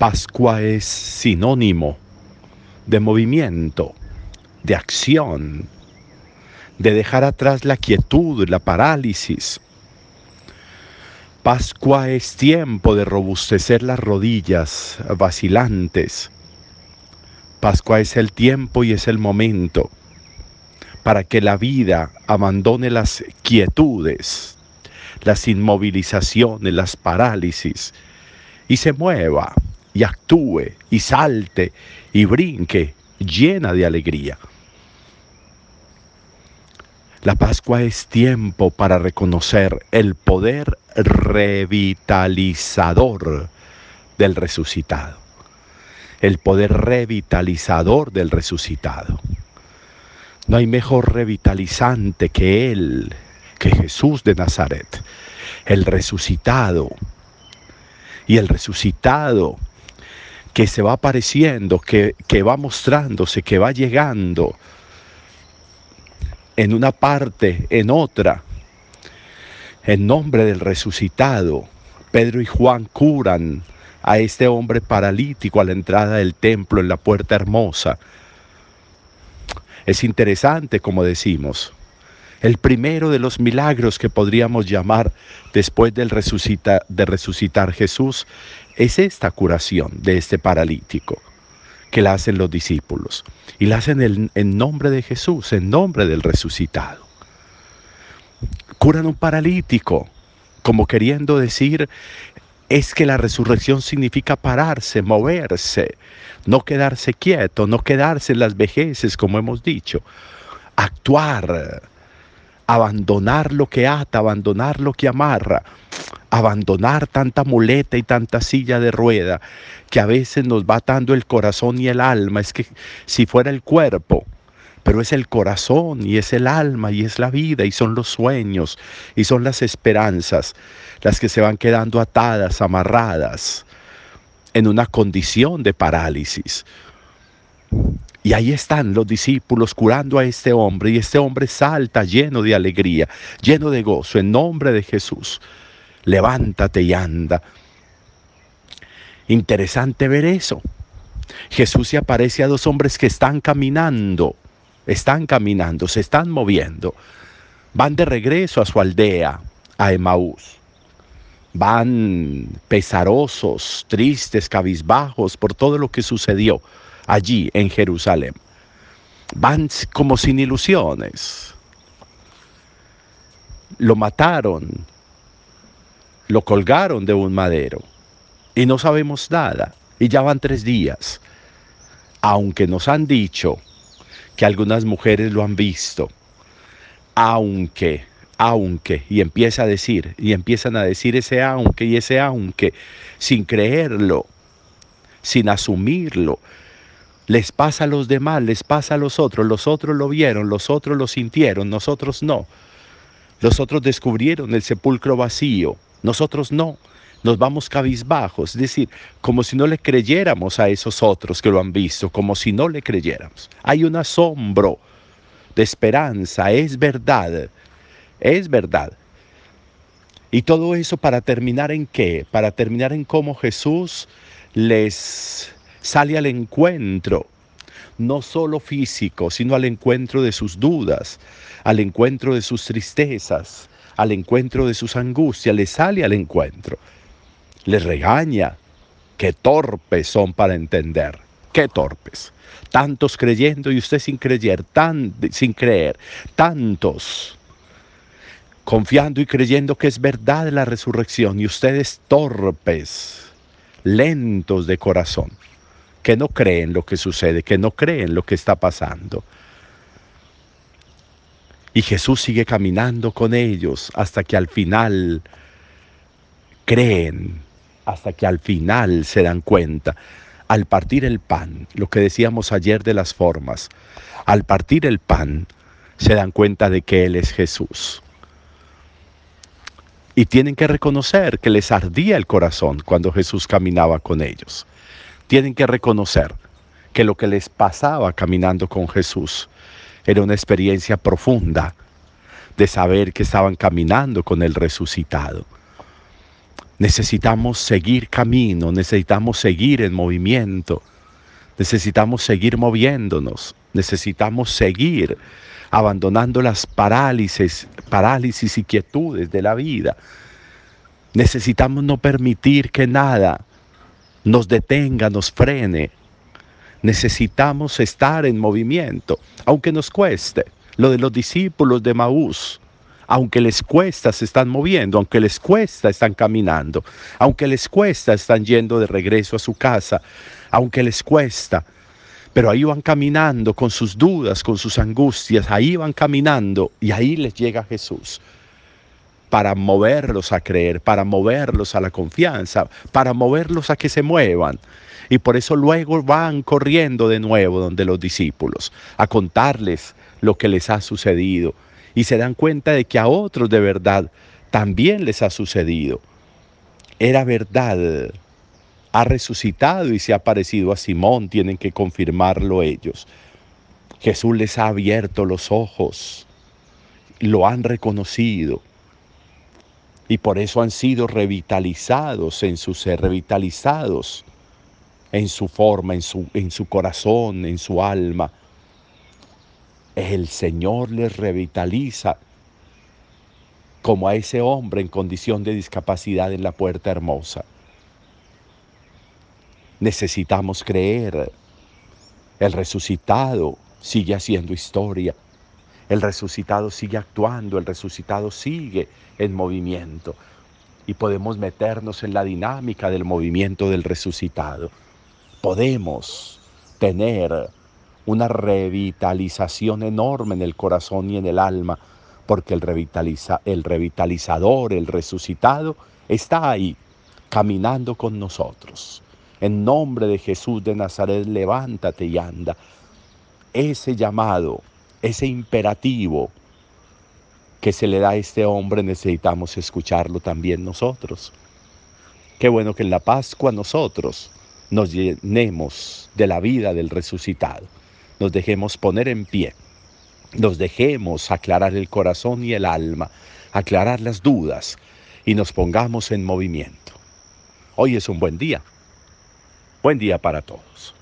Pascua es sinónimo de movimiento, de acción, de dejar atrás la quietud, la parálisis. Pascua es tiempo de robustecer las rodillas vacilantes. Pascua es el tiempo y es el momento para que la vida abandone las quietudes, las inmovilizaciones, las parálisis y se mueva y actúe y salte y brinque llena de alegría. La Pascua es tiempo para reconocer el poder revitalizador del resucitado. El poder revitalizador del resucitado. No hay mejor revitalizante que Él, que Jesús de Nazaret, el resucitado. Y el resucitado que se va apareciendo, que, que va mostrándose, que va llegando en una parte, en otra. En nombre del resucitado, Pedro y Juan curan a este hombre paralítico a la entrada del templo en la puerta hermosa. Es interesante, como decimos, el primero de los milagros que podríamos llamar después del de resucitar Jesús es esta curación de este paralítico que la hacen los discípulos. Y la hacen en, nombre de Jesús, en nombre del resucitado. Curan un paralítico, como queriendo decir, es que la resurrección significa pararse, moverse, no quedarse quieto, no quedarse en las vejeces, como hemos dicho, actuar, abandonar lo que ata, abandonar lo que amarra, abandonar tanta muleta y tanta silla de rueda que a veces nos va atando el corazón y el alma. Es que si fuera el cuerpo, pero es el corazón y es el alma y es la vida y son los sueños y son las esperanzas las que se van quedando atadas, amarradas en una condición de parálisis. Y ahí están los discípulos curando a este hombre y este hombre salta lleno de alegría, lleno de gozo, en nombre de Jesús. Levántate y anda. Interesante ver eso. Jesús se aparece a dos hombres que están caminando, están caminando, se están moviendo. Van de regreso a su aldea, a Emaús. Van pesarosos, tristes, cabizbajos por todo lo que sucedió allí en Jerusalén. Van como sin ilusiones. Lo mataron, lo colgaron de un madero y no sabemos nada. Y ya van tres días. Aunque nos han dicho que algunas mujeres lo han visto, aunque, aunque, y empieza a decir, y empiezan a decir ese aunque y ese aunque, sin creerlo, sin asumirlo, les pasa a los demás, les pasa a los otros, los otros lo vieron, los otros lo sintieron, nosotros no. Los otros descubrieron el sepulcro vacío, nosotros no. Nos vamos cabizbajos, es decir, como si no le creyéramos a esos otros que lo han visto, como si no le creyéramos. Hay un asombro de esperanza, es verdad, es verdad. Y todo eso para terminar en qué? Para terminar en cómo Jesús les sale al encuentro, no solo físico, sino al encuentro de sus dudas, al encuentro de sus tristezas, al encuentro de sus angustias, le sale al encuentro, les regaña, qué torpes son para entender, qué torpes. Tantos creyendo y usted sin creer, tan, sin creer, tantos confiando y creyendo que es verdad la resurrección y ustedes torpes, lentos de corazón que no creen lo que sucede, que no creen lo que está pasando. Y Jesús sigue caminando con ellos hasta que al final creen, hasta que al final se dan cuenta. Al partir el pan, lo que decíamos ayer de las formas, al partir el pan se dan cuenta de que Él es Jesús. Y tienen que reconocer que les ardía el corazón cuando Jesús caminaba con ellos tienen que reconocer que lo que les pasaba caminando con Jesús era una experiencia profunda de saber que estaban caminando con el resucitado. Necesitamos seguir camino, necesitamos seguir en movimiento, necesitamos seguir moviéndonos, necesitamos seguir abandonando las parálisis, parálisis y quietudes de la vida. Necesitamos no permitir que nada nos detenga, nos frene. Necesitamos estar en movimiento, aunque nos cueste. Lo de los discípulos de Maús, aunque les cuesta, se están moviendo, aunque les cuesta, están caminando, aunque les cuesta, están yendo de regreso a su casa, aunque les cuesta, pero ahí van caminando con sus dudas, con sus angustias, ahí van caminando y ahí les llega Jesús para moverlos a creer, para moverlos a la confianza, para moverlos a que se muevan. Y por eso luego van corriendo de nuevo donde los discípulos, a contarles lo que les ha sucedido, y se dan cuenta de que a otros de verdad también les ha sucedido. Era verdad, ha resucitado y se ha parecido a Simón, tienen que confirmarlo ellos. Jesús les ha abierto los ojos, lo han reconocido y por eso han sido revitalizados en su ser, revitalizados en su forma, en su, en su corazón, en su alma el Señor les revitaliza como a ese hombre en condición de discapacidad en la puerta hermosa. Necesitamos creer. El resucitado sigue haciendo historia. El resucitado sigue actuando, el resucitado sigue en movimiento. Y podemos meternos en la dinámica del movimiento del resucitado. Podemos tener una revitalización enorme en el corazón y en el alma, porque el, el revitalizador, el resucitado, está ahí, caminando con nosotros. En nombre de Jesús de Nazaret, levántate y anda. Ese llamado, ese imperativo que se le da a este hombre, necesitamos escucharlo también nosotros. Qué bueno que en la Pascua nosotros nos llenemos de la vida del resucitado nos dejemos poner en pie, nos dejemos aclarar el corazón y el alma, aclarar las dudas y nos pongamos en movimiento. Hoy es un buen día. Buen día para todos.